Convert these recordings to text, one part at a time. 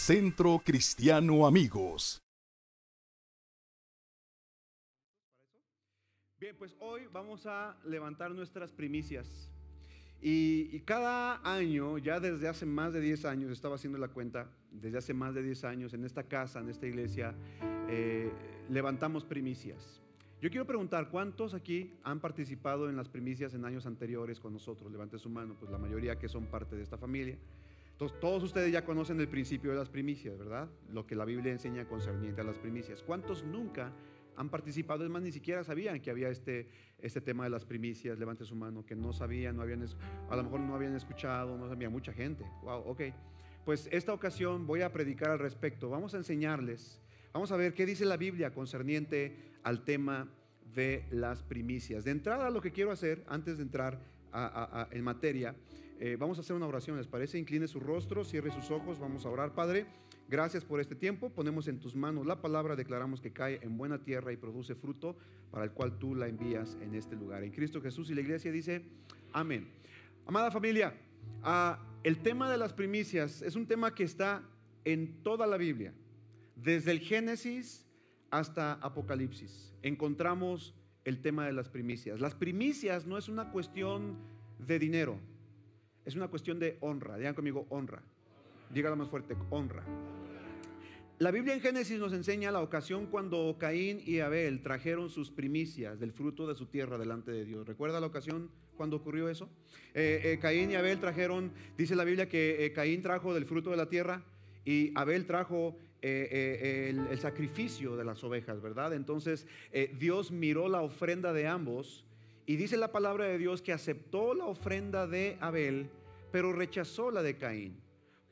Centro Cristiano Amigos. Bien, pues hoy vamos a levantar nuestras primicias. Y, cada año, ya desde hace más de 10 años, estaba haciendo la cuenta, desde hace más de 10 años, en esta casa, en esta iglesia, eh, levantamos primicias. Yo quiero preguntar, ¿cuántos aquí han participado en las primicias en años anteriores con nosotros? Levante su mano, pues la mayoría que son parte de esta familia. Todos ustedes ya conocen el principio de las primicias, ¿verdad? Lo que la Biblia enseña concerniente a las primicias. ¿Cuántos nunca han participado, es más, ni siquiera sabían que había este, este tema de las primicias, levante su mano, que no sabían, no habían, a lo mejor no habían escuchado, no sabía mucha gente. Wow, ok. Pues esta ocasión voy a predicar al respecto, vamos a enseñarles, vamos a ver qué dice la Biblia concerniente al tema de las primicias. De entrada, lo que quiero hacer, antes de entrar en materia, eh, vamos a hacer una oración, ¿les parece? Incline su rostro, cierre sus ojos, vamos a orar, Padre. Gracias por este tiempo. Ponemos en tus manos la palabra, declaramos que cae en buena tierra y produce fruto para el cual tú la envías en este lugar. En Cristo Jesús y la iglesia dice, amén. Amada familia, ah, el tema de las primicias es un tema que está en toda la Biblia. Desde el Génesis hasta Apocalipsis encontramos el tema de las primicias. Las primicias no es una cuestión de dinero, es una cuestión de honra. Digan conmigo, honra. Dígalo más fuerte, honra. La Biblia en Génesis nos enseña la ocasión cuando Caín y Abel trajeron sus primicias del fruto de su tierra delante de Dios. ¿Recuerda la ocasión cuando ocurrió eso? Eh, eh, Caín y Abel trajeron, dice la Biblia que eh, Caín trajo del fruto de la tierra y Abel trajo el, el, sacrificio de las ovejas, ¿verdad? Entonces Dios miró la ofrenda de ambos y dice la palabra de Dios que aceptó la ofrenda de Abel, pero rechazó la de Caín.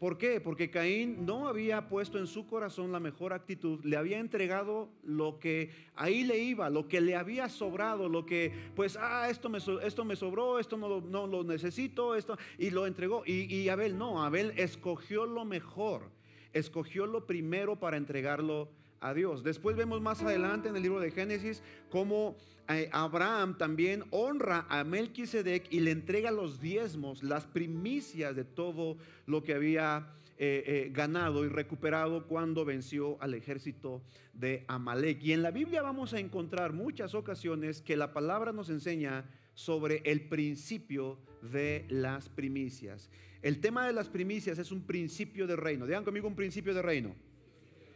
¿Por qué? Porque Caín no había puesto en su corazón la mejor actitud, le había entregado lo que ahí le iba, lo que le había sobrado, lo que, pues, ah, esto me, esto me sobró, esto no, no lo necesito, esto, y lo entregó. Y, y Abel no, Abel escogió lo mejor, escogió lo primero para entregarlo a Dios. Después vemos más adelante en el libro de Génesis cómo eh, Abraham también honra a Melquisedec y le entrega los diezmos, las primicias de todo lo que había eh, eh, ganado y recuperado cuando venció al ejército de Amalek. Y en la Biblia vamos a encontrar muchas ocasiones que la palabra nos enseña sobre el principio de las primicias. El tema de las primicias es un principio de reino. Digan conmigo un principio de reino.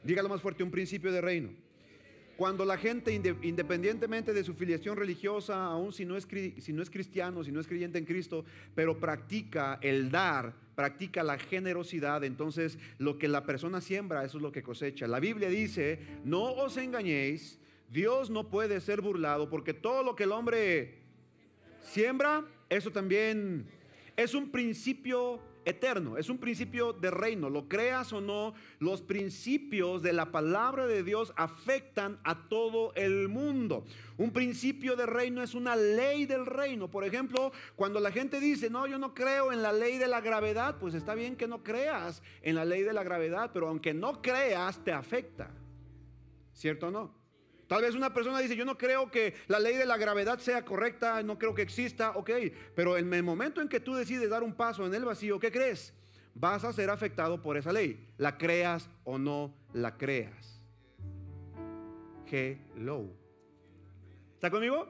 Dígalo más fuerte, un principio de reino. Cuando la gente, independientemente de su filiación religiosa, aún si no, es, si no es cristiano, si no es creyente en Cristo, pero practica el dar, practica la generosidad, entonces lo que la persona siembra, eso es lo que cosecha. La Biblia dice, no os engañéis, Dios no puede ser burlado, porque todo lo que el hombre siembra, eso también es un principio eterno, es un principio de reino. Lo creas o no, los principios de la palabra de Dios afectan a todo el mundo. Un principio de reino es una ley del reino. Por ejemplo, cuando la gente dice, no, yo no creo en la ley de la gravedad, pues está bien que no creas en la ley de la gravedad, pero aunque no creas, te afecta. ¿Cierto o no? Tal vez una persona dice, yo no creo que la ley de la gravedad sea correcta, no creo que exista, ok, pero en el momento en que tú decides dar un paso en el vacío, ¿qué crees? Vas a ser afectado por esa ley, la creas o no la creas. Hello. ¿Está conmigo?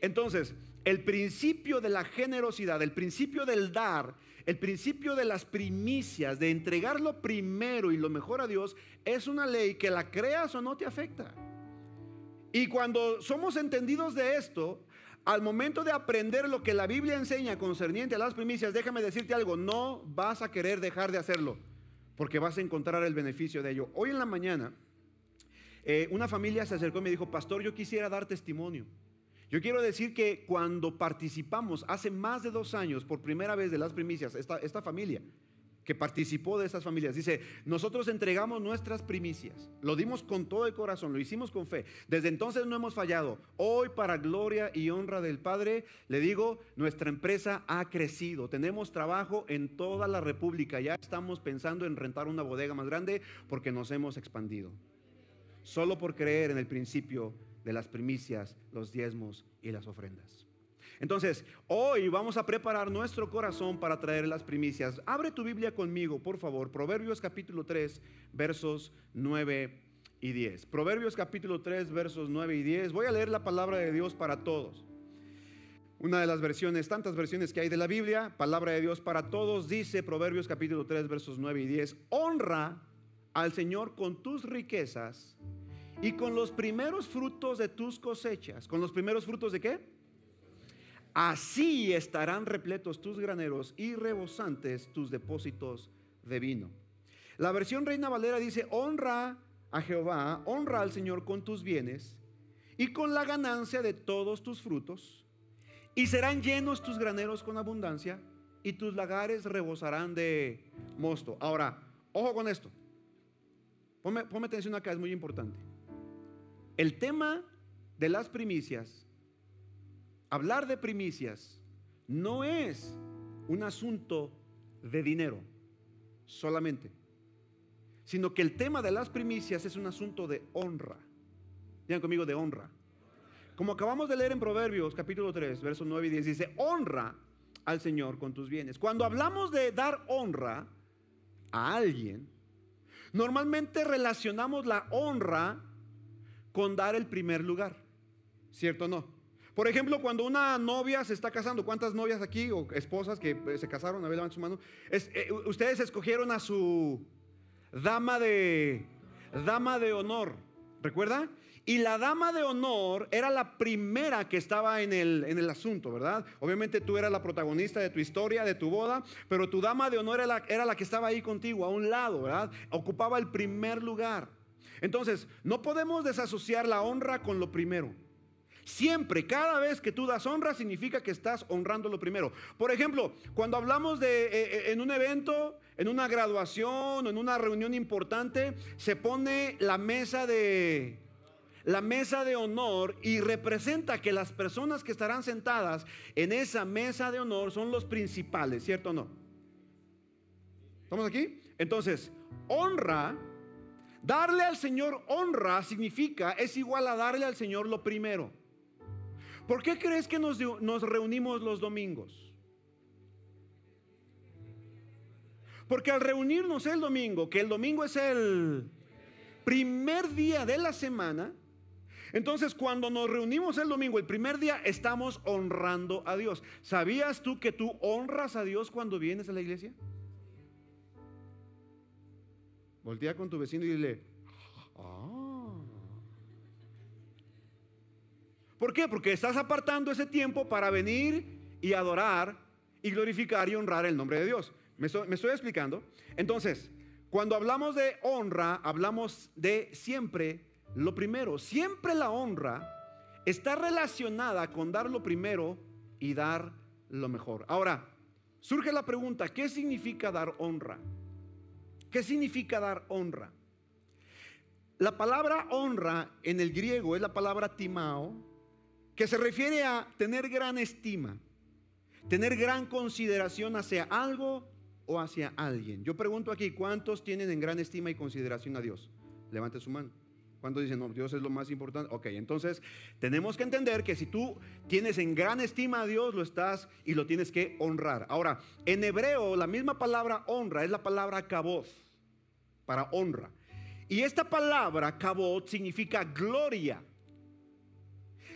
Entonces, el principio de la generosidad, el principio del dar, el principio de las primicias, de entregar lo primero y lo mejor a Dios, es una ley que la creas o no te afecta. Y cuando somos entendidos de esto, al momento de aprender lo que la Biblia enseña concerniente a las primicias, déjame decirte algo, no vas a querer dejar de hacerlo, porque vas a encontrar el beneficio de ello. Hoy en la mañana, eh, una familia se acercó y me dijo, pastor, yo quisiera dar testimonio. Yo quiero decir que cuando participamos hace más de dos años por primera vez de las primicias, esta, esta familia, que participó de esas familias. Dice, nosotros entregamos nuestras primicias, lo dimos con todo el corazón, lo hicimos con fe. Desde entonces no hemos fallado. Hoy, para gloria y honra del Padre, le digo, nuestra empresa ha crecido. Tenemos trabajo en toda la República. Ya estamos pensando en rentar una bodega más grande porque nos hemos expandido. Solo por creer en el principio de las primicias, los diezmos y las ofrendas. Entonces, hoy vamos a preparar nuestro corazón para traer las primicias. Abre tu Biblia conmigo, por favor. Proverbios capítulo 3, versos 9 y 10. Proverbios capítulo 3, versos 9 y 10. Voy a leer la palabra de Dios para todos. Una de las versiones, tantas versiones que hay de la Biblia, palabra de Dios para todos, dice Proverbios capítulo 3, versos 9 y 10. Honra al Señor con tus riquezas y con los primeros frutos de tus cosechas. ¿Con los primeros frutos de qué? Así estarán repletos tus graneros y rebosantes tus depósitos de vino. La versión Reina Valera dice, honra a Jehová, honra al Señor con tus bienes y con la ganancia de todos tus frutos, y serán llenos tus graneros con abundancia, y tus lagares rebosarán de mosto. Ahora, ojo con esto. Ponme, ponme atención acá, es muy importante. El tema de las primicias hablar de primicias no es un asunto de dinero solamente, sino que el tema de las primicias es un asunto de honra. Digan conmigo de honra. Como acabamos de leer en Proverbios capítulo 3, versos 9 y 10, dice, honra al Señor con tus bienes. Cuando hablamos de dar honra a alguien, normalmente relacionamos la honra con dar el primer lugar. ¿Cierto o no? Por ejemplo, cuando una novia se está casando, ¿cuántas novias aquí o esposas que eh, se casaron? A ver, levanten su mano. Eh, ustedes escogieron a su dama de, dama de honor, ¿recuerda? Y la dama de honor era la primera que estaba en el, en el, asunto, ¿verdad? Obviamente tú eras la protagonista de tu historia, de tu boda, pero tu dama de honor era la, era la que estaba ahí contigo, a un lado, ¿verdad? Ocupaba el primer lugar. Entonces, no podemos desasociar la honra con lo primero. Siempre, cada vez que tú das honra, significa que estás honrando lo primero. Por ejemplo, cuando hablamos de eh, eh, en un evento, en una graduación, en una reunión importante, se pone la mesa de la mesa de honor y representa que las personas que estarán sentadas en esa mesa de honor son los principales, ¿cierto o no? ¿Estamos aquí? Entonces, honra, darle al Señor honra significa, es igual a darle al Señor lo primero. ¿Por qué crees que nos, reunimos los domingos? Porque al reunirnos el domingo, que el domingo es el primer día de la semana, entonces cuando nos reunimos el domingo, el primer día, estamos honrando a Dios. ¿Sabías tú que tú honras a Dios cuando vienes a la iglesia? Voltea con tu vecino y dile, ah. ¿Por qué? Porque estás apartando ese tiempo para venir y adorar y glorificar y honrar el nombre de Dios. ¿Me estoy, explicando? Entonces, cuando hablamos de honra, hablamos de siempre lo primero. Siempre la honra está relacionada con dar lo primero y dar lo mejor. Ahora, surge la pregunta, ¿qué significa dar honra? ¿Qué significa dar honra? La palabra honra en el griego es la palabra timao, que se refiere a tener gran estima, tener gran consideración hacia algo o hacia alguien. Yo pregunto aquí, ¿cuántos tienen en gran estima y consideración a Dios? Levante su mano. ¿Cuántos dicen, no, Dios es lo más importante? Ok, entonces tenemos que entender que si tú tienes en gran estima a Dios, lo estás y lo tienes que honrar. Ahora, en hebreo, la misma palabra honra es la palabra kabod, para honra. Y esta palabra kabod significa gloria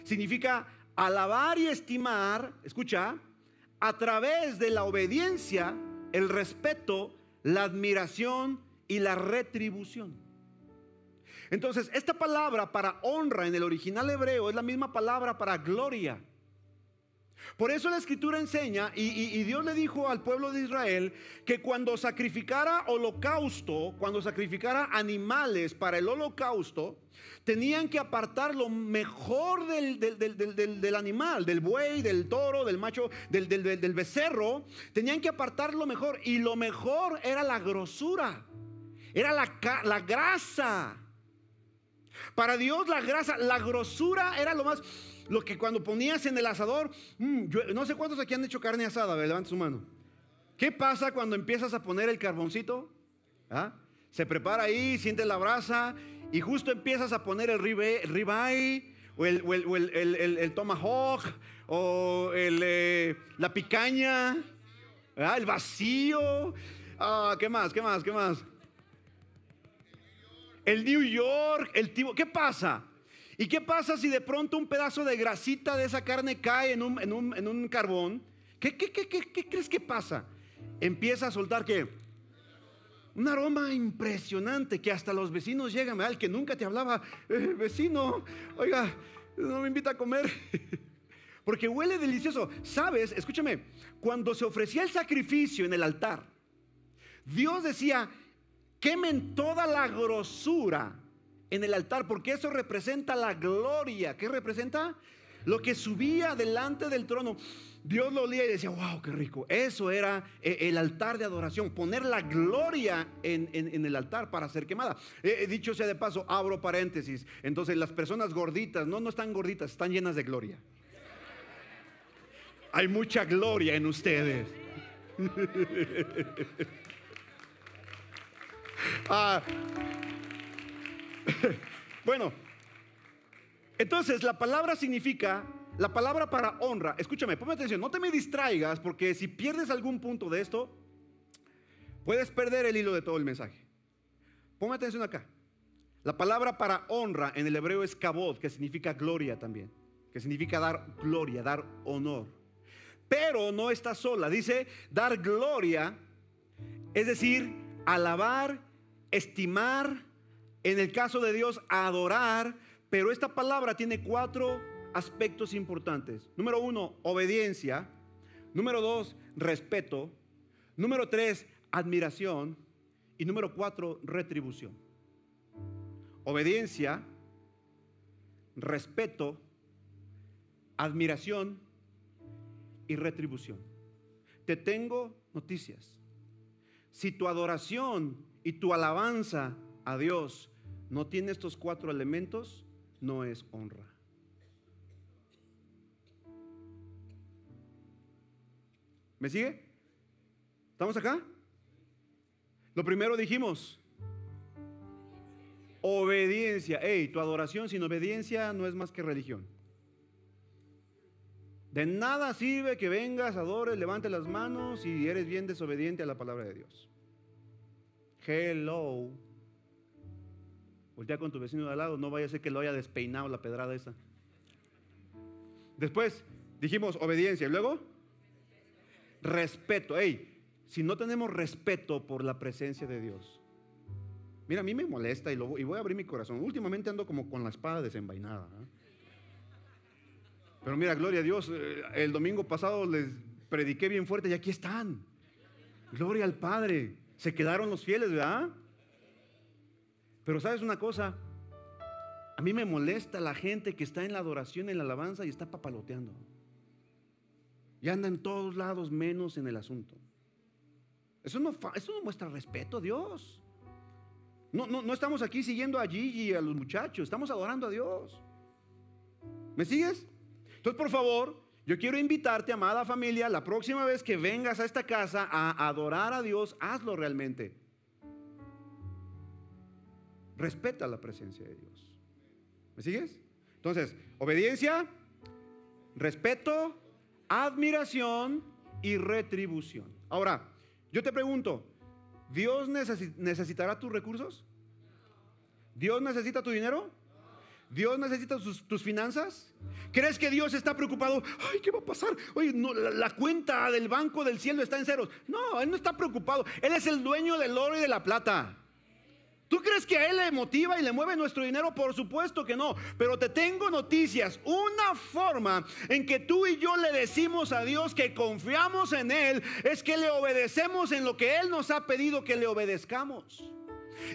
significa alabar y estimar, escucha, a través de la obediencia, el respeto, la admiración y la retribución. Entonces, esta palabra para honra en el original hebreo es la misma palabra para gloria. Por eso la escritura enseña, y, Dios le dijo al pueblo de Israel, que cuando sacrificara holocausto, cuando sacrificara animales para el holocausto, tenían que apartar lo mejor del, del, animal, del buey, del toro, del macho, del, becerro, tenían que apartar lo mejor, y lo mejor era la grosura, era la, la grasa. Para Dios la grasa, la grosura era lo más lo que cuando ponías en el asador, mm, no sé cuántos aquí han hecho carne asada, levanta su mano. ¿Qué pasa cuando empiezas a poner el carboncito? ¿Ah? Se prepara ahí, sientes la brasa y justo empiezas a poner el ribeye o el, o el- o el- el- tomahawk, o eh, la picaña, ¿verdad? el vacío. Ah, ¿Qué más? ¿Qué más? ¿Qué más? El New York, el tibo. ¿Qué pasa? ¿Y qué pasa si de pronto un pedazo de grasita de esa carne cae en un, en un- en un carbón? ¿Qué, qué, qué, qué- crees que pasa? Empieza a soltar qué? Un aroma impresionante que hasta los vecinos llegan. El que nunca te hablaba, "Eh, vecino, oiga, no me invita a comer. Porque huele delicioso. ¿Sabes? Escúchame, cuando se ofrecía el sacrificio en el altar, Dios decía, quemen toda la grosura en el altar, porque eso representa la gloria. ¿Qué representa? Lo que subía delante del trono. Dios lo olía y decía, wow, qué rico. Eso era eh, el altar de adoración, poner la gloria en, el altar para ser quemada. Eh, eh, dicho sea de paso, abro paréntesis. Entonces las personas gorditas, no, no están gorditas, están llenas de gloria. Hay mucha gloria en ustedes. Ah. bueno, entonces la palabra significa, la palabra para honra, escúchame, ponme atención, no te me distraigas porque si pierdes algún punto de esto, puedes perder el hilo de todo el mensaje. Ponme atención acá. La palabra para honra en el hebreo es kabod, que significa gloria también, que significa dar gloria, dar honor. Pero no está sola, dice dar gloria, es decir, alabar, estimar, en el caso de Dios, adorar, pero esta palabra tiene cuatro aspectos importantes. Número uno, obediencia. Número dos, respeto. Número tres, admiración. Y número cuatro, retribución. Obediencia, respeto, admiración y retribución. Te tengo noticias. Si tu adoración y tu alabanza a Dios no tiene estos cuatro elementos, no es honra. ¿Me sigue? ¿Estamos acá? Lo primero dijimos, obediencia. Hey, tu adoración sin obediencia no es más que religión. De nada sirve que vengas, adores, levantes las manos y eres bien desobediente a la palabra de Dios. Hello. Voltea con tu vecino de al lado, no vaya a ser que lo haya despeinado la pedrada esa. Después dijimos obediencia y luego respeto. Hey, si no tenemos respeto por la presencia de Dios. Mira, a mí me molesta y, voy a abrir mi corazón. Últimamente ando como con la espada desenvainada. Pero mira, gloria a Dios, eh, el domingo pasado les prediqué bien fuerte y aquí están. Gloria al Padre. Se quedaron los fieles, ¿verdad? Pero sabes una cosa, a mí me molesta la gente que está en la adoración, en la alabanza y está papaloteando. Y anda en todos lados menos en el asunto. Eso no, eso no muestra respeto a Dios. No, no, no estamos aquí siguiendo a Gigi y a los muchachos, estamos adorando a Dios. ¿Me sigues? Entonces, por favor, yo quiero invitarte, amada familia, la próxima vez que vengas a esta casa a adorar a Dios, hazlo realmente. Respeta la presencia de Dios. ¿Me sigues? Entonces, obediencia, respeto, admiración y retribución. Ahora, yo te pregunto, ¿Dios necesi- necesitará tus recursos? ¿Dios necesita tu dinero? ¿Dios necesita tus finanzas? ¿Crees que Dios está preocupado? Ay, ¿qué va a pasar? Oye, la, la cuenta del banco del cielo está en ceros. No, Él no está preocupado. Él es el dueño del oro y de la plata. ¿Tú crees que a Él le motiva y le mueve nuestro dinero? Por supuesto que no. Pero te tengo noticias. Una forma en que tú y yo le decimos a Dios que confiamos en Él es que le obedecemos en lo que Él nos ha pedido que le obedezcamos.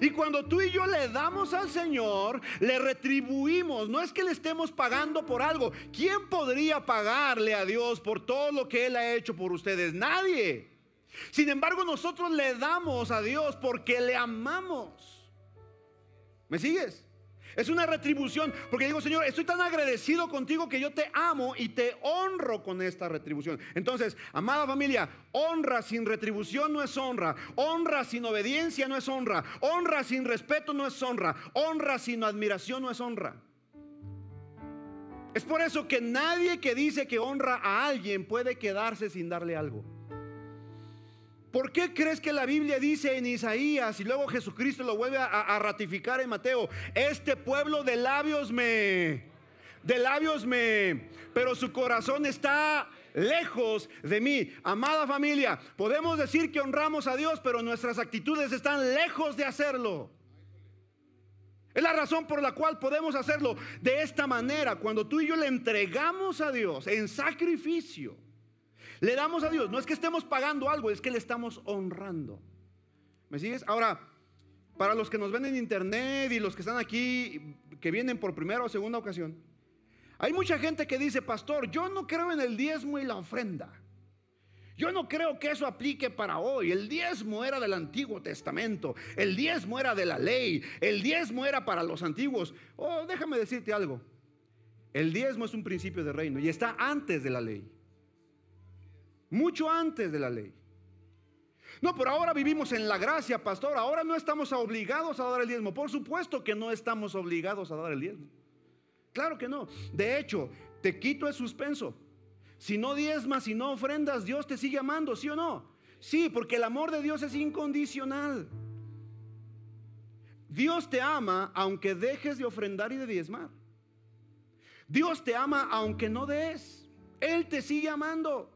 Y cuando tú y yo le damos al Señor, le retribuimos. No es que le estemos pagando por algo. ¿Quién podría pagarle a Dios por todo lo que Él ha hecho por ustedes? Nadie. Sin embargo, nosotros le damos a Dios porque le amamos. ¿Me sigues? Es una retribución, porque digo, Señor, estoy tan agradecido contigo que yo te amo y te honro con esta retribución. Entonces, amada familia, honra sin retribución no es honra, honra sin obediencia no es honra, honra sin respeto no es honra, honra sin admiración no es honra. Es por eso que nadie que dice que honra a alguien puede quedarse sin darle algo. ¿Por qué crees que la Biblia dice en Isaías y luego Jesucristo lo vuelve a, a ratificar en Mateo? Este pueblo de labios me, de labios me, pero su corazón está lejos de mí. Amada familia, podemos decir que honramos a Dios, pero nuestras actitudes están lejos de hacerlo. Es la razón por la cual podemos hacerlo de esta manera. Cuando tú y yo le entregamos a Dios en sacrificio, le damos a Dios. No es que estemos pagando algo, es que le estamos honrando. ¿Me sigues? Ahora, para los que nos ven en internet y los que están aquí, que vienen por primera o segunda ocasión, hay mucha gente que dice, pastor, yo no creo en el diezmo y la ofrenda. Yo no creo que eso aplique para hoy. El diezmo era del Antiguo Testamento. El diezmo era de la ley. El diezmo era para los antiguos. Oh, déjame decirte algo. El diezmo es un principio de reino y está antes de la ley. Mucho antes de la ley. No, pero ahora vivimos en la gracia, pastor. Ahora no estamos obligados a dar el diezmo. Por supuesto que no estamos obligados a dar el diezmo. Claro que no. De hecho, te quito el suspenso. Si no diezmas, si no ofrendas, Dios te sigue amando, ¿sí o no? Sí, porque el amor de Dios es incondicional. Dios te ama aunque dejes de ofrendar y de diezmar. Dios te ama aunque no des. Él te sigue amando.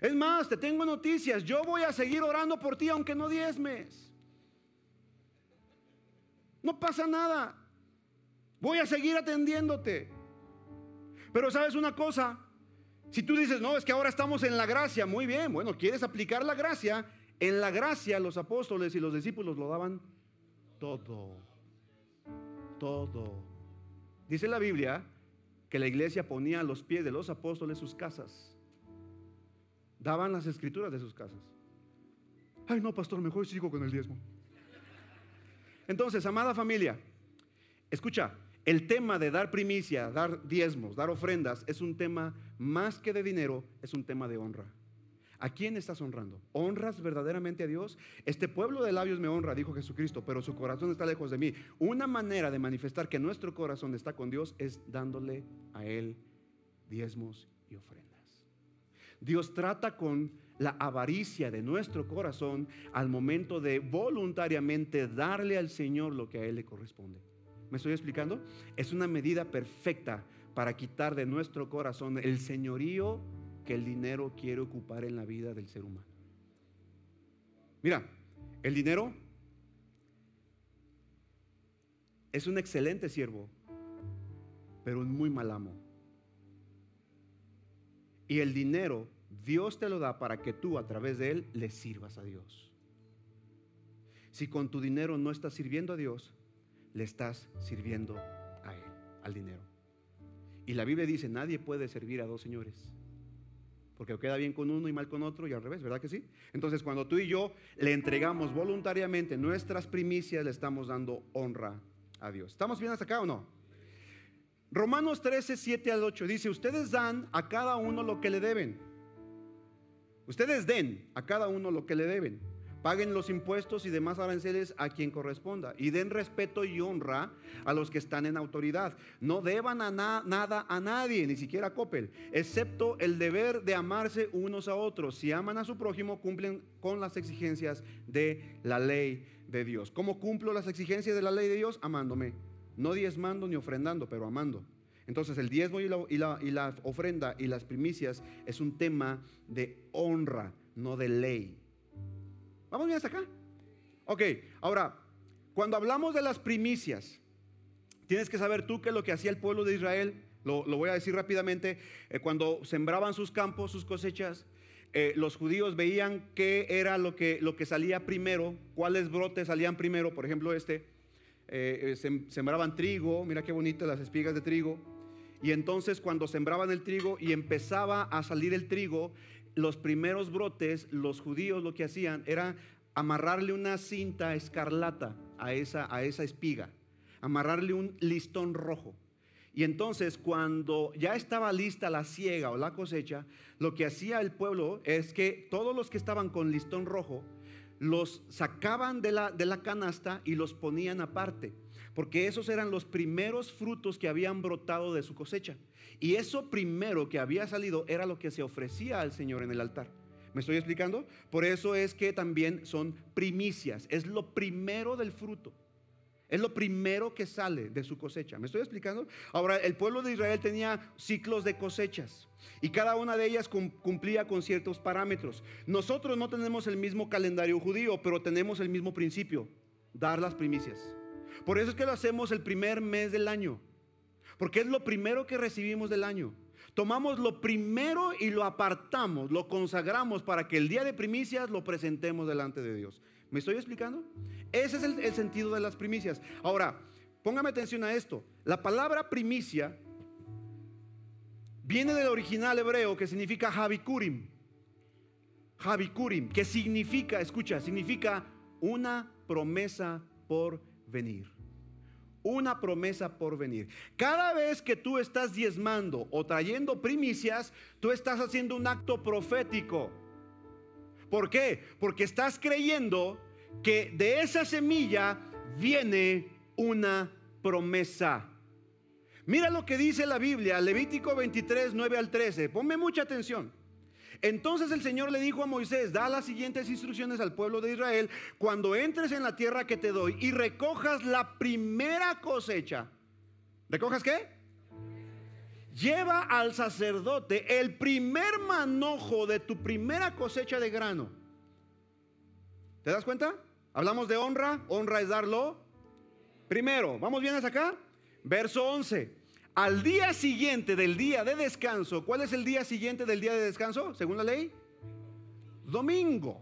Es más, te tengo noticias. Yo voy a seguir orando por ti aunque no diezmes. No pasa nada. Voy a seguir atendiéndote. Pero sabes una cosa, si tú dices, no, es que ahora estamos en la gracia, muy bien, bueno, quieres aplicar la gracia, en la gracia los apóstoles y los discípulos lo daban todo, todo. Dice la Biblia que la iglesia ponía a los pies de los apóstoles sus casas, daban las escrituras de sus casas. Ay, no, pastor, mejor sigo con el diezmo. Entonces, amada familia, escucha, el tema de dar primicia, dar diezmos, dar ofrendas, es un tema más que de dinero, es un tema de honra. ¿A quién estás honrando? ¿Honras verdaderamente a Dios? Este pueblo de labios me honra, dijo Jesucristo, pero su corazón está lejos de mí. Una manera de manifestar que nuestro corazón está con Dios es dándole a Él diezmos y ofrendas. Dios trata con la avaricia de nuestro corazón al momento de voluntariamente darle al Señor lo que a Él le corresponde. ¿Me estoy explicando? Es una medida perfecta para quitar de nuestro corazón el señorío que el dinero quiere ocupar en la vida del ser humano. Mira, el dinero es un excelente siervo, pero un muy mal amo. Y el dinero Dios te lo da para que tú a través de él le sirvas a Dios. Si con tu dinero no estás sirviendo a Dios, le estás sirviendo a Él, al dinero. Y la Biblia dice, nadie puede servir a dos señores. Porque queda bien con uno y mal con otro y al revés, ¿verdad que sí? Entonces cuando tú y yo le entregamos voluntariamente nuestras primicias, le estamos dando honra a Dios. ¿Estamos bien hasta acá o no? Romanos 13, 7 al 8 dice, ustedes dan a cada uno lo que le deben. Ustedes den a cada uno lo que le deben paguen los impuestos y demás aranceles a quien corresponda y den respeto y honra a los que están en autoridad. No deban a nada a nadie, ni siquiera a Coppel, excepto el deber de amarse unos a otros. Si aman a su prójimo, cumplen con las exigencias de la ley de Dios. ¿Cómo cumplo las exigencias de la ley de Dios? Amándome. No diezmando ni ofrendando, pero amando. Entonces el diezmo y la, y, la, ofrenda y las primicias es un tema de honra, no de ley. ¿Vamos bien hasta acá? Ok, ahora, cuando hablamos de las primicias, tienes que saber tú qué es lo que hacía el pueblo de Israel. Lo, voy a decir rápidamente. Eh, cuando sembraban sus campos, sus cosechas, eh, los judíos veían qué era que, lo que salía primero, cuáles brotes salían primero. Por ejemplo, este, eh, sembraban trigo, mira qué bonitas las espigas de trigo. Y entonces cuando sembraban el trigo y empezaba a salir el trigo, los primeros brotes, los judíos lo que hacían era amarrarle una cinta escarlata a esa, a esa espiga, amarrarle un listón rojo. Y entonces cuando ya estaba lista la siega o la cosecha, lo que hacía el pueblo es que todos los que estaban con listón rojo los sacaban de la, de la canasta y los ponían aparte, porque esos eran los primeros frutos que habían brotado de su cosecha. Y eso primero que había salido era lo que se ofrecía al Señor en el altar. ¿Me estoy explicando? Por eso es que también son primicias, es lo primero del fruto. Es lo primero que sale de su cosecha. ¿Me estoy explicando? Ahora, el pueblo de Israel tenía ciclos de cosechas y cada una de ellas cumplía con ciertos parámetros. Nosotros no tenemos el mismo calendario judío, pero tenemos el mismo principio, dar las primicias. Por eso es que lo hacemos el primer mes del año, porque es lo primero que recibimos del año. Tomamos lo primero y lo apartamos, lo consagramos para que el día de primicias lo presentemos delante de Dios. ¿Me estoy explicando? Ese es el, sentido de las primicias. Ahora, póngame atención a esto. La palabra primicia viene del original hebreo que significa Javikurim. Javikurim, que significa, escucha, significa una promesa por venir. Una promesa por venir. Cada vez que tú estás diezmando o trayendo primicias, tú estás haciendo un acto profético. ¿Por qué? Porque estás creyendo que de esa semilla viene una promesa. Mira lo que dice la Biblia, Levítico 23, 9 al 13. Ponme mucha atención. Entonces el Señor le dijo a Moisés, da las siguientes instrucciones al pueblo de Israel, cuando entres en la tierra que te doy y recojas la primera cosecha. ¿Recojas qué? Lleva al sacerdote el primer manojo de tu primera cosecha de grano. ¿Te das cuenta? Hablamos de honra, honra es darlo. Primero, ¿vamos bien hasta acá? Verso 11. Al día siguiente del día de descanso, ¿cuál es el día siguiente del día de descanso, según la ley? Domingo.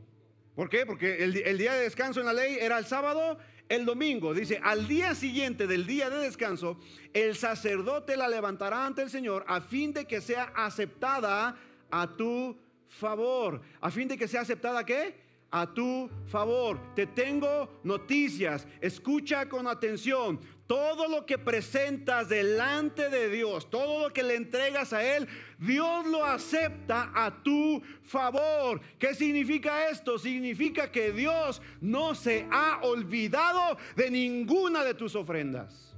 ¿Por qué? Porque el, el, día de descanso en la ley era el sábado, el domingo. Dice, al día siguiente del día de descanso, el sacerdote la levantará ante el Señor a fin de que sea aceptada a tu favor. ¿A fin de que sea aceptada qué? a tu favor. Te tengo noticias. Escucha con atención. Todo lo que presentas delante de Dios, todo lo que le entregas a Él, Dios lo acepta a tu favor. ¿Qué significa esto? Significa que Dios no se ha olvidado de ninguna de tus ofrendas.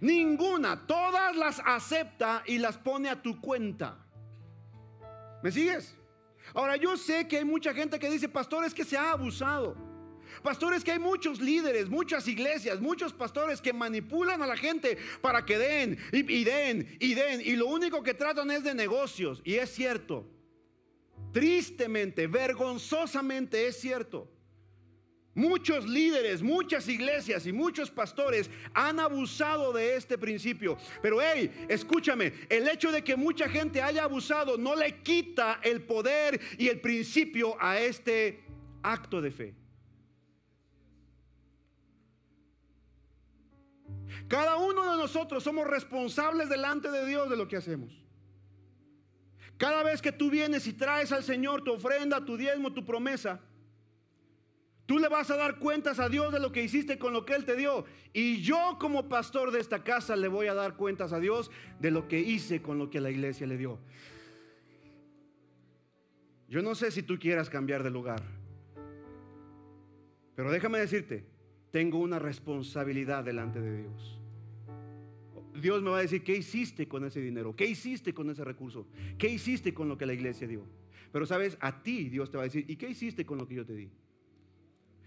Ninguna. Todas las acepta y las pone a tu cuenta. ¿Me sigues? Ahora yo sé que hay mucha gente que dice, pastores, que se ha abusado. Pastores, que hay muchos líderes, muchas iglesias, muchos pastores que manipulan a la gente para que den y, den y den. Y lo único que tratan es de negocios. Y es cierto. Tristemente, vergonzosamente es cierto. Muchos líderes, muchas iglesias y muchos pastores han abusado de este principio. Pero hey, escúchame, el hecho de que mucha gente haya abusado no le quita el poder y el principio a este acto de fe. Cada uno de nosotros somos responsables delante de Dios de lo que hacemos. Cada vez que tú vienes y traes al Señor tu ofrenda, tu diezmo, tu promesa, Tú le vas a dar cuentas a Dios de lo que hiciste con lo que Él te dio. Y yo como pastor de esta casa le voy a dar cuentas a Dios de lo que hice con lo que la iglesia le dio. Yo no sé si tú quieras cambiar de lugar. Pero déjame decirte, tengo una responsabilidad delante de Dios. Dios me va a decir, ¿qué hiciste con ese dinero? ¿Qué hiciste con ese recurso? ¿Qué hiciste con lo que la iglesia dio? Pero sabes, a ti Dios te va a decir, ¿y qué hiciste con lo que yo te di?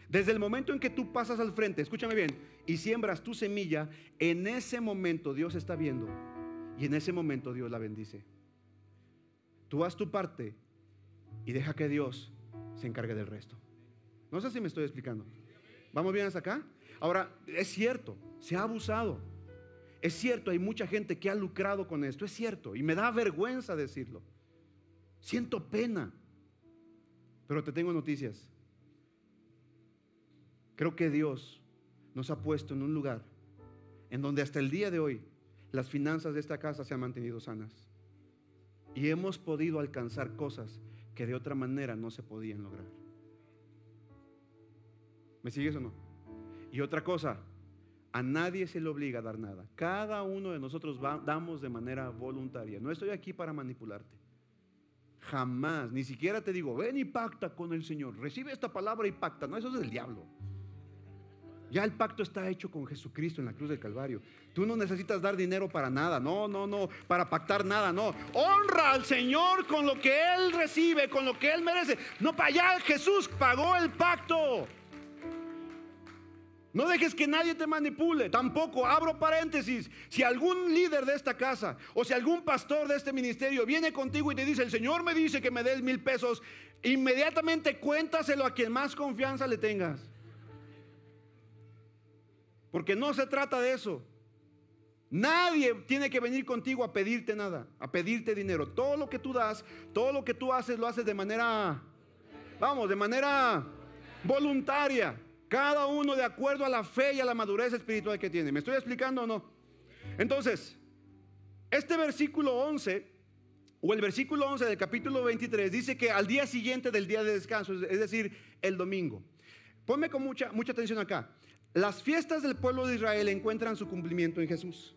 Desde el momento en que tú pasas al frente, escúchame bien, y siembras tu semilla, en ese momento Dios está viendo y en ese momento Dios la bendice. Tú haz tu parte y deja que Dios se encargue del resto. No sé si me estoy explicando. ¿Vamos bien hasta acá? Ahora, es cierto, se ha abusado. Es cierto, hay mucha gente que ha lucrado con esto. Es cierto, y me da vergüenza decirlo. Siento pena. Pero te tengo noticias. Creo que Dios nos ha puesto en un lugar en donde hasta el día de hoy las finanzas de esta casa se han mantenido sanas. Y hemos podido alcanzar cosas que de otra manera no se podían lograr. ¿Me sigues o no? Y otra cosa, a nadie se le obliga a dar nada. Cada uno de nosotros damos de manera voluntaria. No estoy aquí para manipularte. Jamás. Ni siquiera te digo, ven y pacta con el Señor. Recibe esta palabra y pacta. No, eso es del diablo. Ya el pacto está hecho con Jesucristo en la cruz del Calvario. Tú no necesitas dar dinero para nada, no, no, no, para pactar nada, no. Honra al Señor con lo que Él recibe, con lo que Él merece. No, para allá Jesús pagó el pacto. No dejes que nadie te manipule. Tampoco, abro paréntesis, si algún líder de esta casa o si algún pastor de este ministerio viene contigo y te dice, el Señor me dice que me des mil pesos, inmediatamente cuéntaselo a quien más confianza le tengas. Porque no se trata de eso. Nadie tiene que venir contigo a pedirte nada, a pedirte dinero. Todo lo que tú das, todo lo que tú haces, lo haces de manera, vamos, de manera voluntaria. Cada uno de acuerdo a la fe y a la madurez espiritual que tiene. ¿Me estoy explicando o no? Entonces, este versículo 11, o el versículo 11 del capítulo 23, dice que al día siguiente del día de descanso, es decir, el domingo. Ponme con mucha, mucha atención acá. Las fiestas del pueblo de Israel encuentran su cumplimiento en Jesús.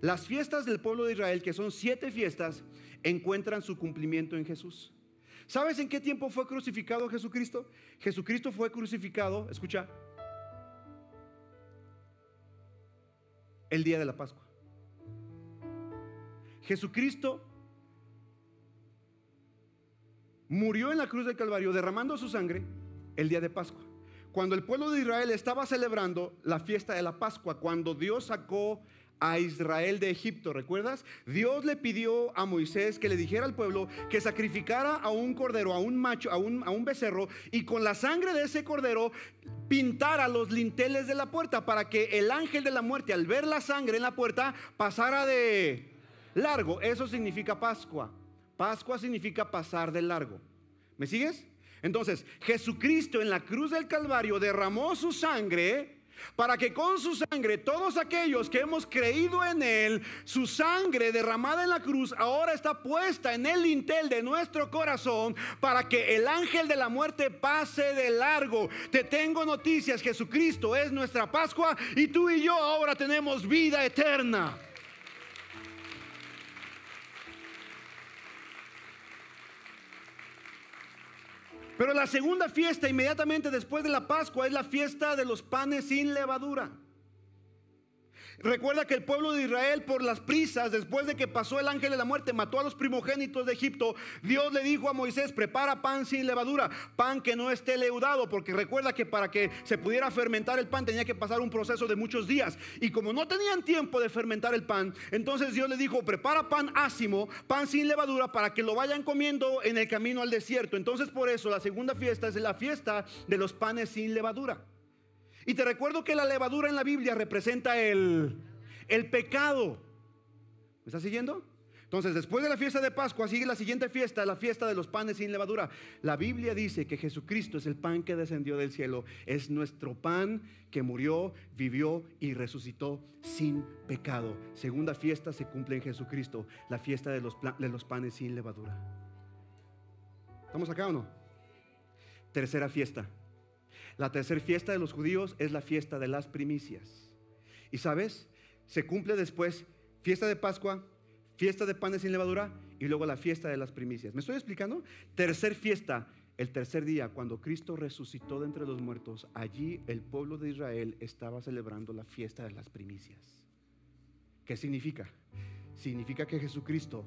Las fiestas del pueblo de Israel, que son siete fiestas, encuentran su cumplimiento en Jesús. ¿Sabes en qué tiempo fue crucificado Jesucristo? Jesucristo fue crucificado, escucha, el día de la Pascua. Jesucristo murió en la cruz del Calvario derramando su sangre el día de Pascua cuando el pueblo de Israel estaba celebrando la fiesta de la Pascua, cuando Dios sacó a Israel de Egipto, ¿recuerdas? Dios le pidió a Moisés que le dijera al pueblo que sacrificara a un cordero, a un macho, a un, a un becerro, y con la sangre de ese cordero pintara los linteles de la puerta para que el ángel de la muerte, al ver la sangre en la puerta, pasara de largo. Eso significa Pascua. Pascua significa pasar de largo. ¿Me sigues? Entonces, Jesucristo en la cruz del Calvario derramó su sangre para que con su sangre todos aquellos que hemos creído en Él, su sangre derramada en la cruz ahora está puesta en el lintel de nuestro corazón para que el ángel de la muerte pase de largo. Te tengo noticias, Jesucristo es nuestra Pascua y tú y yo ahora tenemos vida eterna. Pero la segunda fiesta, inmediatamente después de la Pascua, es la fiesta de los panes sin levadura. Recuerda que el pueblo de Israel por las prisas, después de que pasó el ángel de la muerte, mató a los primogénitos de Egipto, Dios le dijo a Moisés, prepara pan sin levadura, pan que no esté leudado, porque recuerda que para que se pudiera fermentar el pan tenía que pasar un proceso de muchos días. Y como no tenían tiempo de fermentar el pan, entonces Dios le dijo, prepara pan ácimo, pan sin levadura, para que lo vayan comiendo en el camino al desierto. Entonces por eso la segunda fiesta es la fiesta de los panes sin levadura. Y te recuerdo que la levadura en la Biblia representa el, el pecado. ¿Me estás siguiendo? Entonces, después de la fiesta de Pascua, sigue la siguiente fiesta, la fiesta de los panes sin levadura. La Biblia dice que Jesucristo es el pan que descendió del cielo. Es nuestro pan que murió, vivió y resucitó sin pecado. Segunda fiesta se cumple en Jesucristo, la fiesta de los, de los panes sin levadura. ¿Estamos acá o no? Tercera fiesta, la tercera fiesta de los judíos es la fiesta de las primicias. Y sabes, se cumple después fiesta de Pascua, fiesta de panes sin levadura y luego la fiesta de las primicias. ¿Me estoy explicando? Tercer fiesta, el tercer día, cuando Cristo resucitó de entre los muertos, allí el pueblo de Israel estaba celebrando la fiesta de las primicias. ¿Qué significa? Significa que Jesucristo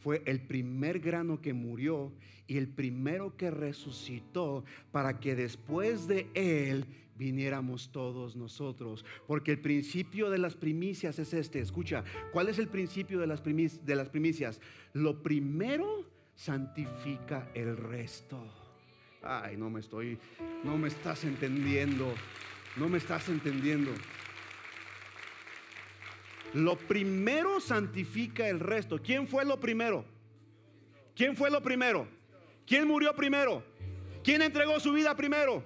fue el primer grano que murió y el primero que resucitó para que después de él viniéramos todos nosotros. Porque el principio de las primicias es este. Escucha, ¿cuál es el principio de las, de las primicias? Lo primero santifica el resto. Ay, no me estoy, no me estás entendiendo, no me estás entendiendo. Lo primero santifica el resto. ¿Quién fue lo primero? ¿Quién fue lo primero? ¿Quién murió primero? ¿Quién entregó su vida primero?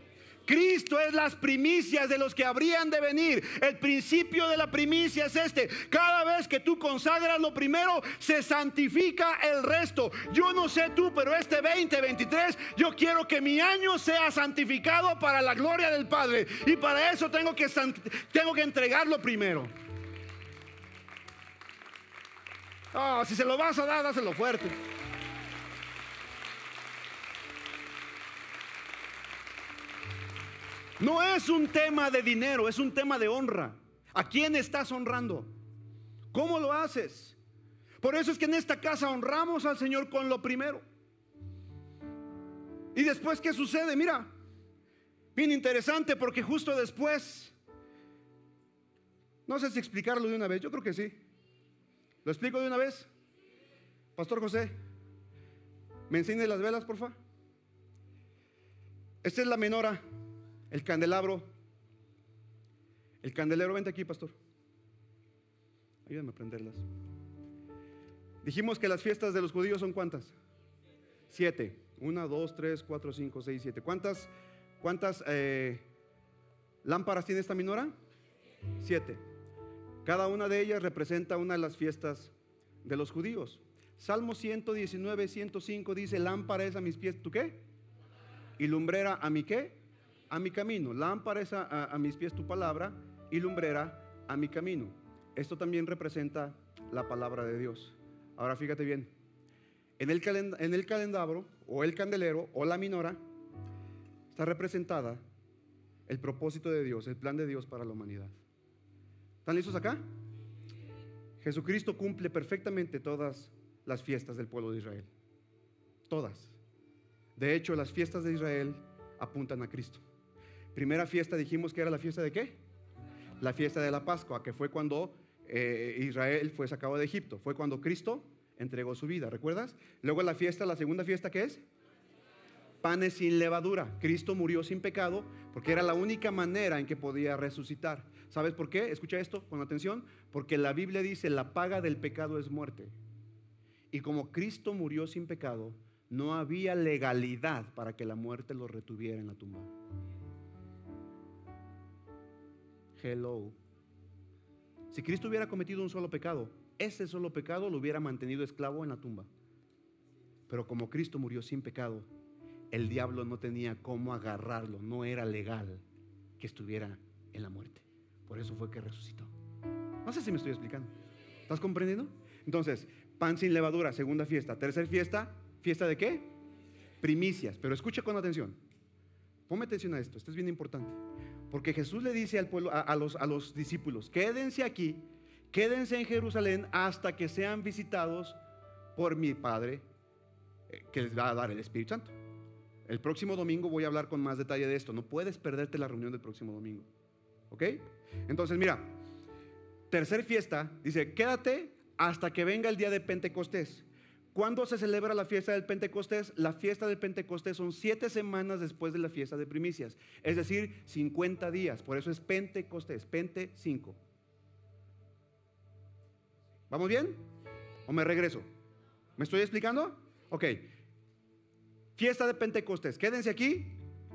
Cristo es las primicias de los que habrían de venir. El principio de la primicia es este. Cada vez que tú consagras lo primero, se santifica el resto. Yo no sé tú, pero este 2023 yo quiero que mi año sea santificado para la gloria del Padre. Y para eso tengo que, tengo que entregarlo primero. Si se lo vas a dar, dáselo fuerte. No es un tema de dinero, es un tema de honra. ¿A quién estás honrando? ¿Cómo lo haces? Por eso es que en esta casa honramos al Señor con lo primero. Y después, ¿qué sucede? Mira, bien interesante porque justo después, no sé si explicarlo de una vez, yo creo que sí. ¿Lo explico de una vez? Pastor José, ¿me enseñe las velas, por favor? Esta es la menora, el candelabro. El candelero, vente aquí, pastor. Ayúdame a prenderlas. Dijimos que las fiestas de los judíos son cuántas? Siete. Una, dos, tres, cuatro, cinco, seis, siete. ¿Cuántas, cuántas eh, lámparas tiene esta minora? Siete. Cada una de ellas representa una de las fiestas de los judíos. Salmo 119, 105 dice, lámpara es a mis pies, ¿tú qué? Y lumbrera a mi qué? A mi camino. Lámpara es a, mis pies tu palabra y lumbrera a mi camino. Esto también representa la palabra de Dios. Ahora fíjate bien, en el, en el o el candelero o la minora está representada el propósito de Dios, el plan de Dios para la humanidad. ¿Están listos acá? Jesucristo cumple perfectamente todas las fiestas del pueblo de Israel. Todas. De hecho, las fiestas de Israel apuntan a Cristo. Primera fiesta dijimos que era la fiesta de qué? La fiesta de la Pascua, que fue cuando eh, Israel fue sacado de Egipto. Fue cuando Cristo entregó su vida, ¿recuerdas? Luego la fiesta, la segunda fiesta, ¿qué es? Sin levadura. Cristo murió sin pecado porque era la única manera en que podía resucitar. ¿Sabes por qué? Escucha esto con atención. Porque la Biblia dice, la paga del pecado es muerte. Y como Cristo murió sin pecado, no había legalidad para que la muerte lo retuviera en la tumba. Hello. Si Cristo hubiera cometido un solo pecado, ese solo pecado lo hubiera mantenido esclavo en la tumba. Pero como Cristo murió sin pecado, el diablo no tenía cómo agarrarlo, no era legal que estuviera en la muerte. Por eso fue que resucitó. No sé si me estoy explicando. ¿Estás comprendiendo? Entonces, pan sin levadura, segunda fiesta. Tercera fiesta, ¿fiesta de qué? Primicias. Pero escucha con atención. Ponme atención a esto, esto es bien importante. Porque Jesús le dice al pueblo, a, los, a los discípulos, quédense aquí, quédense en Jerusalén hasta que sean visitados por mi Padre, eh, que les va a dar el Espíritu Santo. El próximo domingo voy a hablar con más detalle de esto. No puedes perderte la reunión del próximo domingo. ¿Ok? Entonces, mira, tercer fiesta, dice, quédate hasta que venga el día de Pentecostés. ¿Cuándo se celebra la fiesta del Pentecostés? La fiesta del Pentecostés son siete semanas después de la fiesta de primicias, es decir, 50 días. Por eso es Pentecostés, Pente 5. ¿Vamos bien? ¿O me regreso? ¿Me estoy explicando? Ok. Fiesta de Pentecostés. Quédense aquí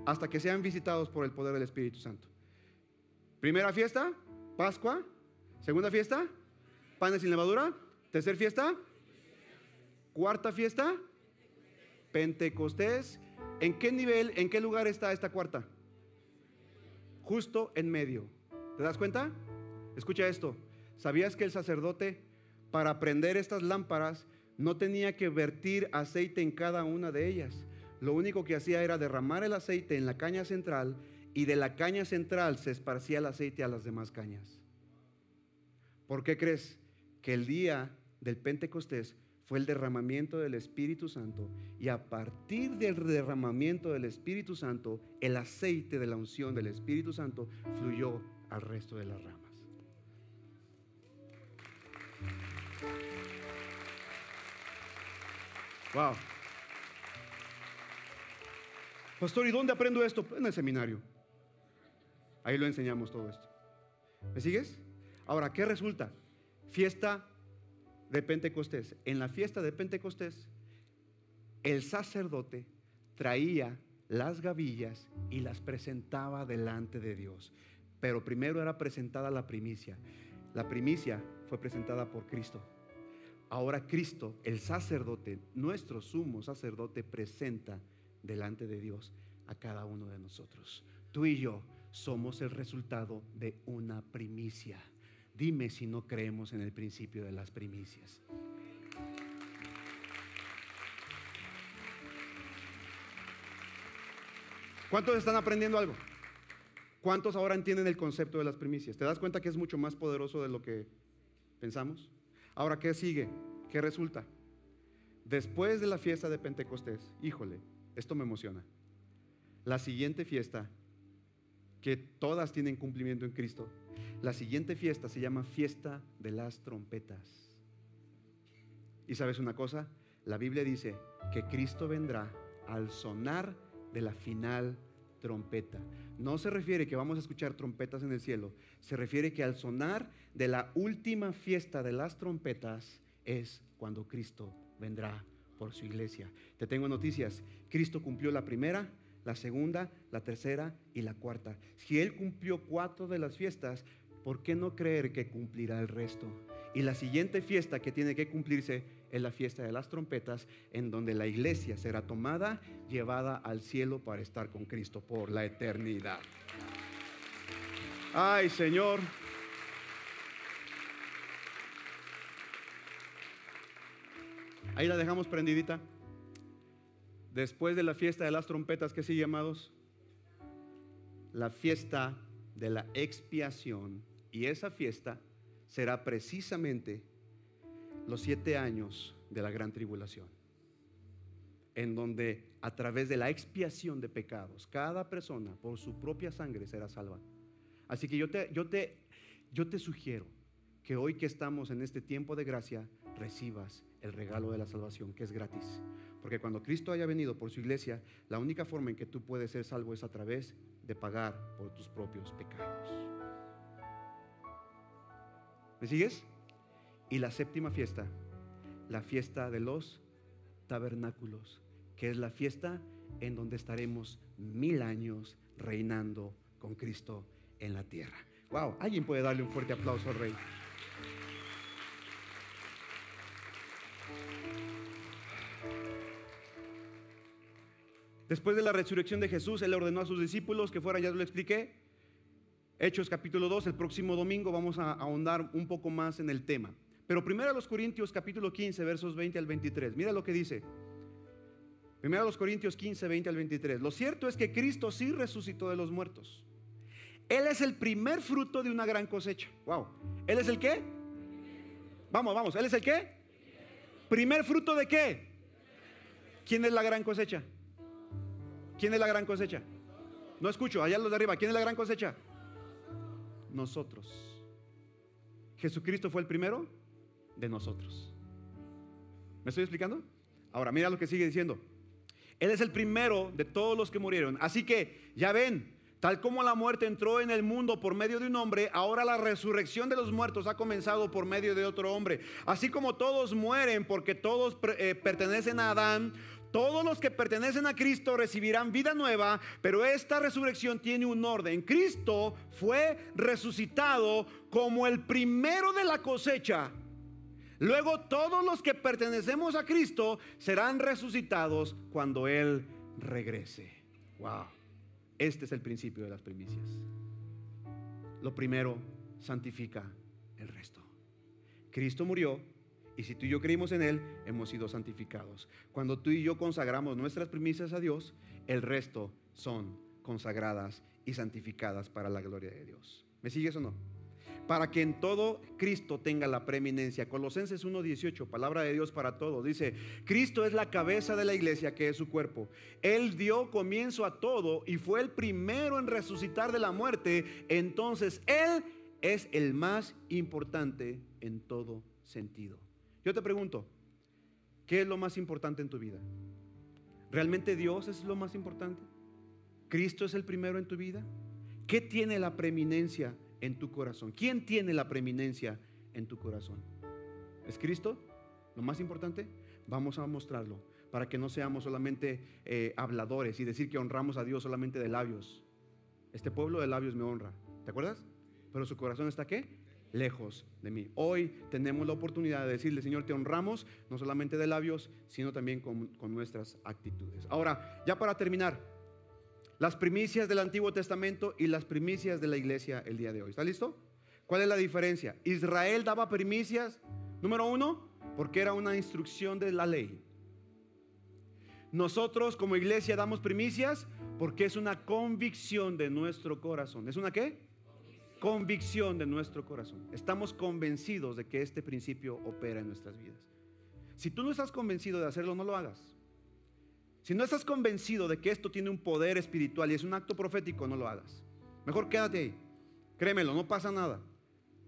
hasta que sean visitados por el poder del Espíritu Santo. Primera fiesta, Pascua. Segunda fiesta, panes sin levadura. Tercera fiesta, Cuarta fiesta, Pentecostés. ¿En qué nivel, en qué lugar está esta cuarta? Justo en medio. ¿Te das cuenta? Escucha esto. ¿Sabías que el sacerdote, para prender estas lámparas, no tenía que vertir aceite en cada una de ellas? Lo único que hacía era derramar el aceite en la caña central y de la caña central se esparcía el aceite a las demás cañas. ¿Por qué crees que el día del Pentecostés fue el derramamiento del Espíritu Santo y a partir del derramamiento del Espíritu Santo, el aceite de la unción del Espíritu Santo fluyó al resto de las ramas. Wow. Pastor, ¿y dónde aprendo esto? En el seminario. Ahí lo enseñamos todo esto. ¿Me sigues? Ahora, ¿qué resulta? Fiesta de Pentecostés. En la fiesta de Pentecostés, el sacerdote traía las gavillas y las presentaba delante de Dios. Pero primero era presentada la primicia. La primicia fue presentada por Cristo. Ahora Cristo, el sacerdote, nuestro sumo sacerdote, presenta delante de Dios a cada uno de nosotros. Tú y yo somos el resultado de una primicia. Dime si no creemos en el principio de las primicias. ¿Cuántos están aprendiendo algo? ¿Cuántos ahora entienden el concepto de las primicias? ¿Te das cuenta que es mucho más poderoso de lo que pensamos? Ahora, ¿qué sigue? ¿Qué resulta? Después de la fiesta de Pentecostés, híjole, esto me emociona. La siguiente fiesta, que todas tienen cumplimiento en Cristo, la siguiente fiesta se llama fiesta de las trompetas. Y sabes una cosa, la Biblia dice que Cristo vendrá al sonar de la final trompeta. No se refiere que vamos a escuchar trompetas en el cielo, se refiere que al sonar de la última fiesta de las trompetas es cuando Cristo vendrá por su iglesia. Te tengo noticias, Cristo cumplió la primera, la segunda, la tercera y la cuarta. Si Él cumplió cuatro de las fiestas, ¿por qué no creer que cumplirá el resto? Y la siguiente fiesta que tiene que cumplirse es la fiesta de las trompetas, en donde la iglesia será tomada, llevada al cielo para estar con Cristo por la eternidad. Ay, Señor. Ahí la dejamos prendidita. Después de la fiesta de las trompetas, ¿qué sigue, llamados? La fiesta de la expiación. Y esa fiesta será precisamente los siete años de la gran tribulación, en donde a través de la expiación de pecados, cada persona por su propia sangre será salva. Así que yo te, yo te, yo te sugiero que hoy que estamos en este tiempo de gracia, recibas el regalo de la salvación, que es gratis. Porque cuando Cristo haya venido por su iglesia, la única forma en que tú puedes ser salvo es a través de pagar por tus propios pecados. ¿Me sigues? Y la séptima fiesta, la fiesta de los tabernáculos, que es la fiesta en donde estaremos mil años reinando con Cristo en la tierra. Wow, alguien puede darle un fuerte aplauso al rey. Después de la resurrección de Jesús, Él ordenó a sus discípulos que fueran, ya lo expliqué, Hechos capítulo 2, el próximo domingo vamos a ahondar un poco más en el tema. Pero primero a los Corintios capítulo 15, versos 20 al 23. Mira lo que dice. Primero a los Corintios 15, 20 al 23. Lo cierto es que Cristo sí resucitó de los muertos. Él es el primer fruto de una gran cosecha. Wow. ¿Él es el qué? Vamos, vamos. ¿Él es el qué? ¿Primer fruto de qué? ¿Quién es la gran cosecha? ¿Quién es la gran cosecha? No escucho, allá los de arriba. ¿Quién es la gran cosecha? Nosotros. ¿Jesucristo fue el primero? De nosotros. ¿Me estoy explicando? Ahora, mira lo que sigue diciendo. Él es el primero de todos los que murieron. Así que, ya ven, tal como la muerte entró en el mundo por medio de un hombre, ahora la resurrección de los muertos ha comenzado por medio de otro hombre. Así como todos mueren porque todos eh, pertenecen a Adán, todos los que pertenecen a Cristo recibirán vida nueva, pero esta resurrección tiene un orden. Cristo fue resucitado como el primero de la cosecha. Luego todos los que pertenecemos a Cristo serán resucitados cuando Él regrese. Wow. Este es el principio de las primicias. Lo primero santifica el resto. Cristo murió y si tú y yo creímos en Él, hemos sido santificados. Cuando tú y yo consagramos nuestras primicias a Dios, el resto son consagradas y santificadas para la gloria de Dios. ¿Me sigues o no? Para que en todo Cristo tenga la preeminencia. Colosenses 1.18, palabra de Dios para todos. Dice, Cristo es la cabeza de la iglesia que es su cuerpo. Él dio comienzo a todo y fue el primero en resucitar de la muerte. Entonces Él es el más importante en todo sentido. Yo te pregunto, ¿qué es lo más importante en tu vida? ¿Realmente Dios es lo más importante? ¿Cristo es el primero en tu vida? ¿Qué tiene la preeminencia en tu corazón? ¿Quién tiene la preeminencia en tu corazón? ¿Es Cristo lo más importante? Vamos a mostrarlo para que no seamos solamente eh, habladores y decir que honramos a Dios solamente de labios. Este pueblo de labios me honra. ¿Te acuerdas? Pero su corazón está qué? Lejos de mí. Hoy tenemos la oportunidad de decirle, Señor, te honramos, no solamente de labios, sino también con, nuestras actitudes. Ahora, ya para terminar, las primicias del Antiguo Testamento y las primicias de la iglesia el día de hoy. ¿Está listo? ¿Cuál es la diferencia? Israel daba primicias, número uno, porque era una instrucción de la ley. Nosotros como iglesia damos primicias Porque es una convicción de nuestro corazón. ¿Es una qué? Convicción de nuestro corazón. Estamos convencidos de que este principio opera en nuestras vidas. Si tú no estás convencido de hacerlo, no lo hagas. Si no estás convencido de que esto tiene un poder espiritual y es un acto profético, no lo hagas. Mejor quédate ahí. Créemelo, no pasa nada.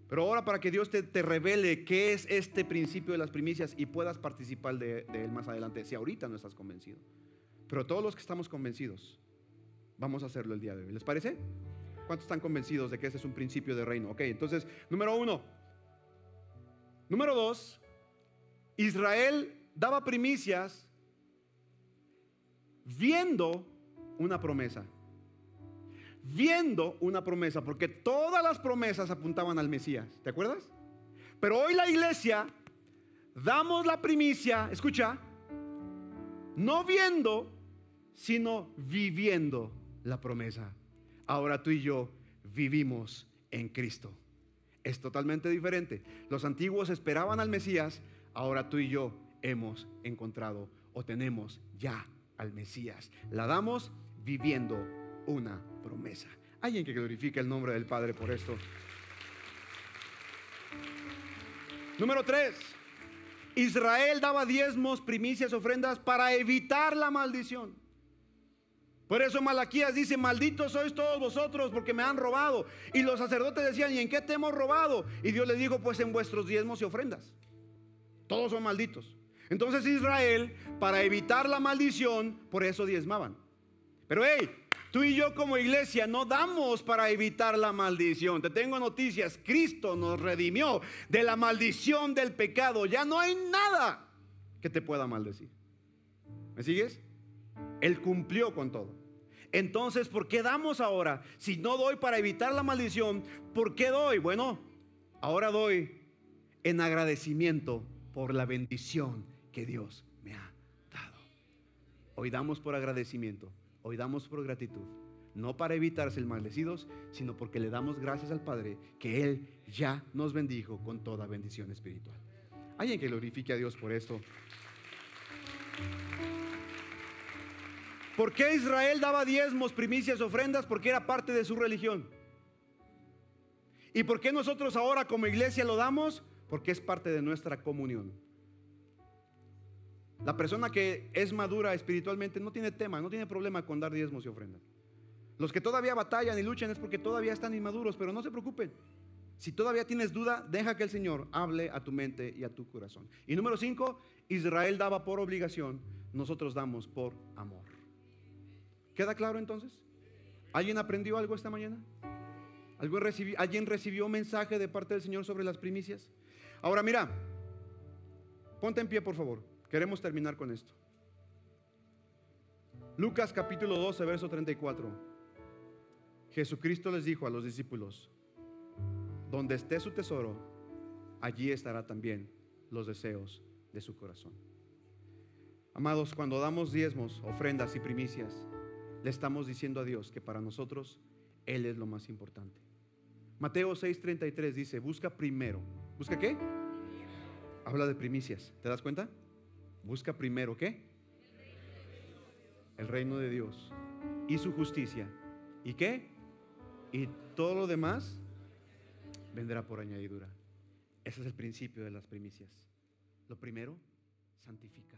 Pero ahora para que Dios te, revele qué es este principio de las primicias y puedas participar de, de él más adelante, si ahorita no estás convencido. Pero todos los que estamos convencidos, vamos a hacerlo el día de hoy. ¿Les parece? ¿Cuántos están convencidos de que ese es un principio de reino? Ok, entonces, número uno. Número dos, Israel daba primicias viendo una promesa. Viendo una promesa, porque todas las promesas apuntaban al Mesías, ¿te acuerdas? Pero hoy la iglesia damos la primicia, escucha, no viendo, sino viviendo la promesa. Ahora tú y yo vivimos en Cristo. Es totalmente diferente. Los antiguos esperaban al Mesías, ahora tú y yo hemos encontrado o tenemos ya al Mesías. La damos viviendo una promesa. Alguien que glorifique el nombre del Padre por esto. Número tres. Israel daba diezmos, primicias, ofrendas para evitar la maldición. Por eso Malaquías dice, malditos sois todos vosotros porque me han robado. Y los sacerdotes decían, ¿y en qué te hemos robado? Y Dios le dijo, pues en vuestros diezmos y ofrendas. Todos son malditos. Entonces Israel, para evitar la maldición, por eso diezmaban. Pero hey, tú y yo como iglesia no damos para evitar la maldición. Te tengo noticias, Cristo nos redimió de la maldición del pecado. Ya no hay nada que te pueda maldecir. ¿Me sigues? Él cumplió con todo. Entonces, ¿por qué damos ahora? Si no doy para evitar la maldición, ¿por qué doy? Bueno, ahora doy en agradecimiento por la bendición que Dios me ha dado. Hoy damos por agradecimiento, hoy damos por gratitud, no para evitar ser maldecidos, sino porque le damos gracias al Padre que Él ya nos bendijo con toda bendición espiritual. Alguien que glorifique a Dios por esto. ¿Por qué Israel daba diezmos, primicias, ofrendas? Porque era parte de su religión. ¿Y por qué nosotros ahora como iglesia lo damos? Porque es parte de nuestra comunión. La persona que es madura espiritualmente no tiene tema, no tiene problema con dar diezmos y ofrendas. Los que todavía batallan y luchan es porque todavía están inmaduros, pero no se preocupen. Si todavía tienes duda, deja que el Señor hable a tu mente y a tu corazón. Y número cinco, Israel daba por obligación, nosotros damos por amor. ¿Queda claro entonces? ¿Alguien aprendió algo esta mañana? ¿Alguien recibió, ¿Alguien recibió mensaje de parte del Señor sobre las primicias? Ahora mira, ponte en pie por favor. Queremos terminar con esto. Lucas capítulo 12, verso 34. Jesucristo les dijo a los discípulos, donde esté su tesoro, allí estará también los deseos de su corazón. Amados, cuando damos diezmos, ofrendas y primicias, le estamos diciendo a Dios que para nosotros Él es lo más importante. Mateo 6:33 dice, busca primero. ¿Busca qué? Habla de primicias. ¿Te das cuenta? Busca primero qué? El reino de Dios y su justicia. ¿Y qué? Y todo lo demás vendrá por añadidura. Ese es el principio de las primicias. Lo primero, santifica